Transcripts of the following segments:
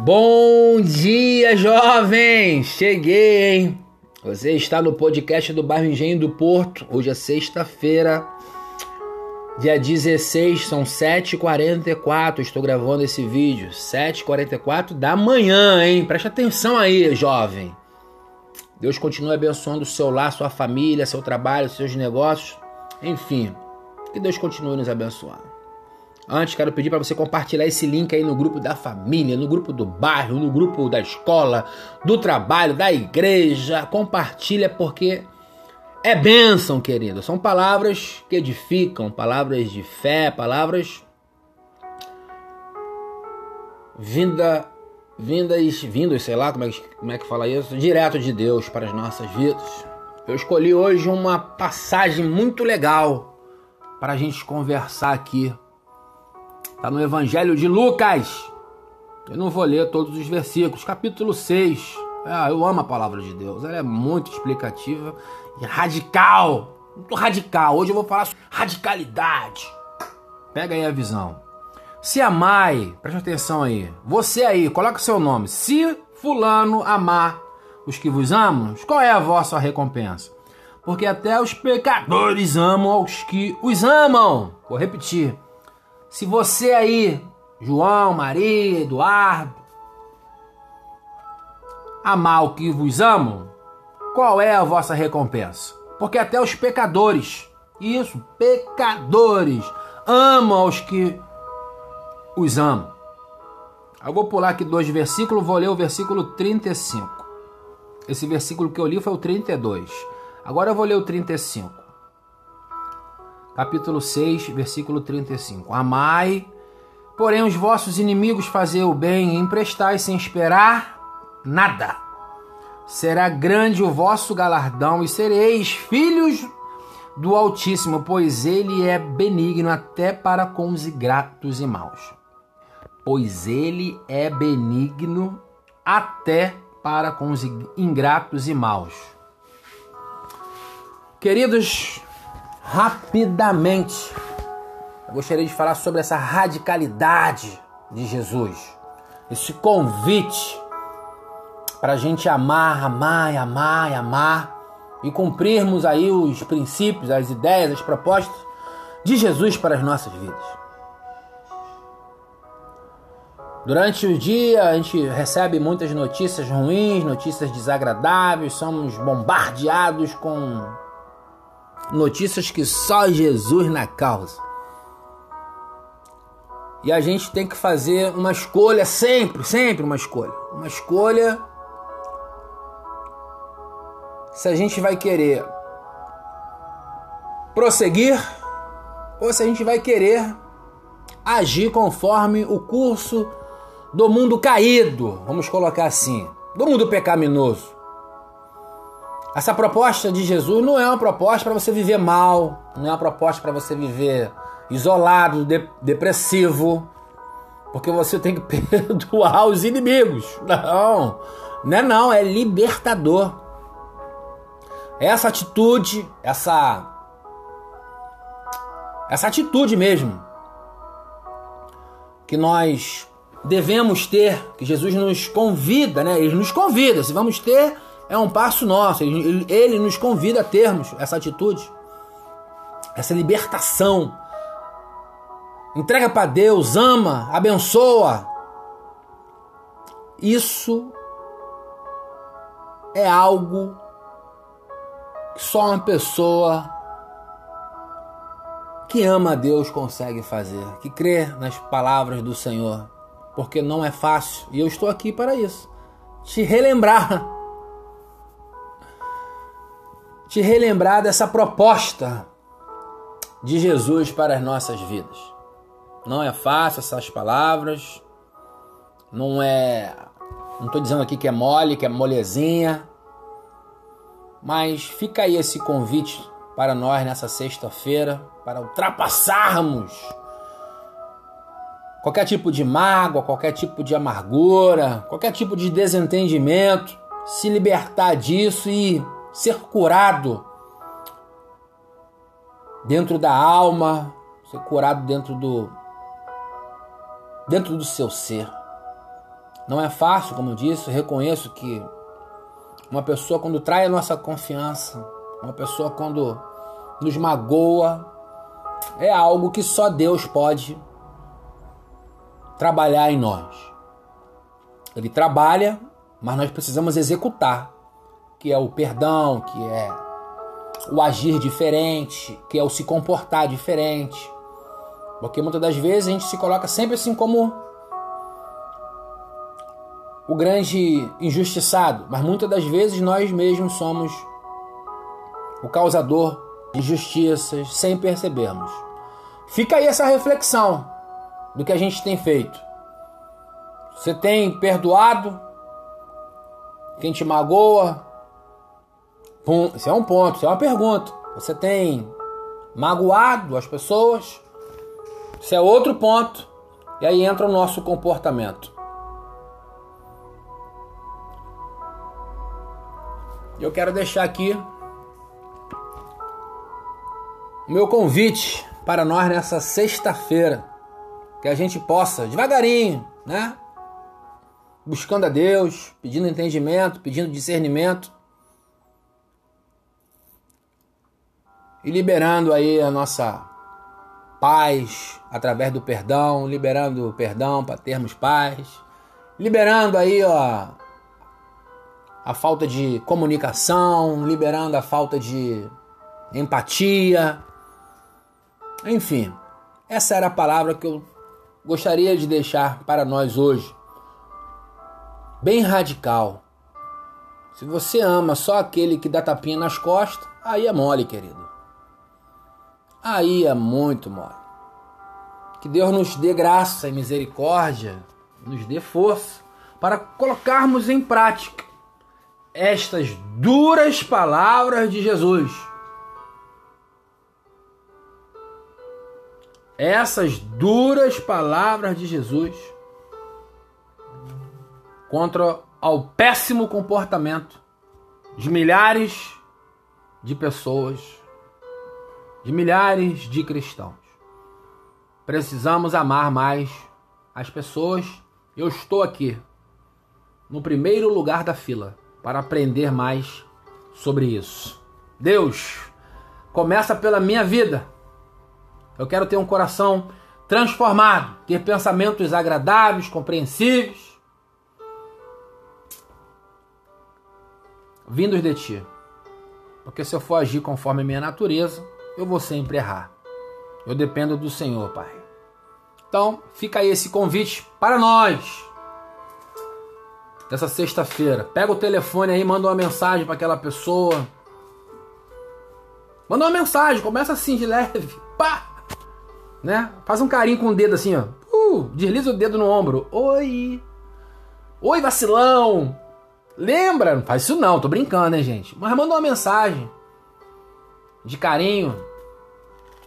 Bom dia, jovens! Cheguei, hein? Você está no podcast do Bairro Engenho do Porto. Hoje é sexta-feira, dia 16, são 7h44. Estou gravando esse vídeo, 7h44 da manhã, hein? Preste atenção aí, jovem. Deus continue abençoando o seu lar, sua família, seu trabalho, seus negócios, enfim. Que Deus continue nos abençoando. Antes, quero pedir para você compartilhar esse link aí no grupo da família, no grupo do bairro, no grupo da escola, do trabalho, da igreja. Compartilha porque é bênção, querido. São palavras que edificam, palavras de fé, palavras vinda, vindas, vindos, sei lá como é, que, como é que fala isso, direto de Deus para as nossas vidas. Eu escolhi hoje uma passagem muito legal para a gente conversar aqui Está no Evangelho de Lucas. Eu não vou ler todos os versículos. Capítulo 6. Ah, eu amo a palavra de Deus. Ela é muito explicativa e radical. Muito radical. Hoje eu vou falar sobre radicalidade. Pega aí a visão. Se amai, preste atenção aí. Você aí, coloca seu nome. Se fulano amar os que vos amam, qual é a vossa recompensa? Porque até os pecadores amam os que os amam. Vou repetir. Se você aí, João, Maria, Eduardo, amar o que vos amam, qual é a vossa recompensa? Porque até os pecadores, isso, pecadores, amam os que os amam. Eu vou pular aqui dois versículos, vou ler o versículo 35. Esse versículo que eu li foi o 32. Agora eu vou ler o 35 capítulo 6, versículo 35. Amai, porém, os vossos inimigos fazer o bem e emprestai sem esperar nada. Será grande o vosso galardão e sereis filhos do Altíssimo, pois ele é benigno até para com os ingratos e maus. Pois ele é benigno até para com os ingratos e maus. Queridos, rapidamente. Eu gostaria de falar sobre essa radicalidade de Jesus, esse convite para a gente amar, amar, amar, amar e cumprirmos aí os princípios, as ideias, as propostas de Jesus para as nossas vidas. Durante o dia a gente recebe muitas notícias ruins, notícias desagradáveis, somos bombardeados com notícias que só Jesus na causa. E a gente tem que fazer uma escolha sempre, sempre uma escolha. Uma escolha se a gente vai querer prosseguir ou se a gente vai querer agir conforme o curso do mundo caído, vamos colocar assim, do mundo pecaminoso. Essa proposta de Jesus não é uma proposta para você viver mal, não é uma proposta para você viver isolado, de, depressivo, porque você tem que perdoar os inimigos. Não, não é não, é libertador. Essa atitude, essa essa atitude mesmo que nós devemos ter, que Jesus nos convida, né? Ele nos convida, se vamos ter é um passo nosso. Ele, ele nos convida a termos essa atitude, essa libertação. Entrega para Deus, ama, abençoa. Isso é algo que só uma pessoa que ama a Deus consegue fazer, que crê nas palavras do Senhor, porque não é fácil e eu estou aqui para isso te relembrar te relembrar dessa proposta de Jesus para as nossas vidas. Não é fácil essas palavras, não é. Não estou dizendo aqui que é mole, que é molezinha, mas fica aí esse convite para nós nessa sexta-feira, para ultrapassarmos qualquer tipo de mágoa, qualquer tipo de amargura, qualquer tipo de desentendimento, se libertar disso e ser curado dentro da alma, ser curado dentro do dentro do seu ser. Não é fácil, como eu disse, reconheço que uma pessoa quando trai a nossa confiança, uma pessoa quando nos magoa, é algo que só Deus pode trabalhar em nós. Ele trabalha, mas nós precisamos executar, que é o perdão, que é o agir diferente, que é o se comportar diferente. Porque muitas das vezes a gente se coloca sempre assim como o grande injustiçado, mas muitas das vezes nós mesmos somos o causador de injustiças sem percebermos. Fica aí essa reflexão do que a gente tem feito. Você tem perdoado quem te magoa? Isso é um ponto, isso é uma pergunta. Você tem magoado as pessoas? Isso é outro ponto. E aí entra o nosso comportamento. Eu quero deixar aqui o meu convite para nós nessa sexta-feira, que a gente possa devagarinho, né? Buscando a Deus, pedindo entendimento, pedindo discernimento e liberando aí a nossa paz através do perdão, liberando o perdão para termos paz, liberando aí ó, a falta de comunicação, liberando a falta de empatia, enfim, essa era a palavra que eu gostaria de deixar para nós hoje. Bem radical. Se você ama só aquele que dá tapinha nas costas, aí é mole, querido. Aí é muito mole. Que Deus nos dê graça e misericórdia, nos dê força para colocarmos em prática estas duras palavras de Jesus essas duras palavras de Jesus contra ao péssimo comportamento de milhares de pessoas, de milhares de cristãos. Precisamos amar mais as pessoas. Eu estou aqui no primeiro lugar da fila para aprender mais sobre isso. Deus, começa pela minha vida eu quero ter um coração transformado, ter pensamentos agradáveis, compreensíveis, vindos de ti. Porque se eu for agir conforme a minha natureza, eu vou sempre errar. Eu dependo do Senhor, Pai. Então, fica aí esse convite para nós. Dessa sexta-feira. Pega o telefone aí, manda uma mensagem para aquela pessoa. Manda uma mensagem, começa assim de leve. Pá! né? Faz um carinho com o dedo assim, ó. Uh, desliza o dedo no ombro. Oi! Oi, vacilão! Lembra? Não faz isso não, tô brincando, né, gente? Mas manda uma mensagem de carinho.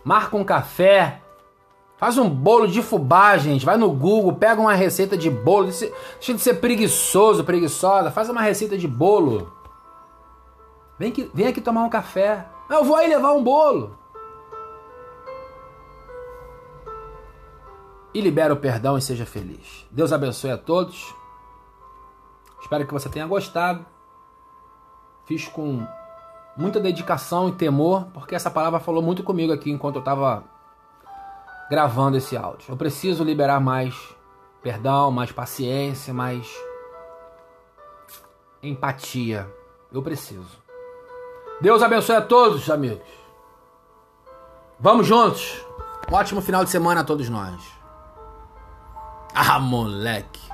Marca um café. Faz um bolo de fubá, gente. Vai no Google, pega uma receita de bolo. Deixa de ser preguiçoso, preguiçosa. Faz uma receita de bolo. Vem aqui, vem aqui tomar um café. Eu vou aí levar um bolo. e libera o perdão e seja feliz. Deus abençoe a todos. Espero que você tenha gostado. Fiz com muita dedicação e temor, porque essa palavra falou muito comigo aqui enquanto eu estava gravando esse áudio. Eu preciso liberar mais perdão, mais paciência, mais empatia. Eu preciso. Deus abençoe a todos, amigos. Vamos juntos. Um ótimo final de semana a todos nós. Ah, moleque.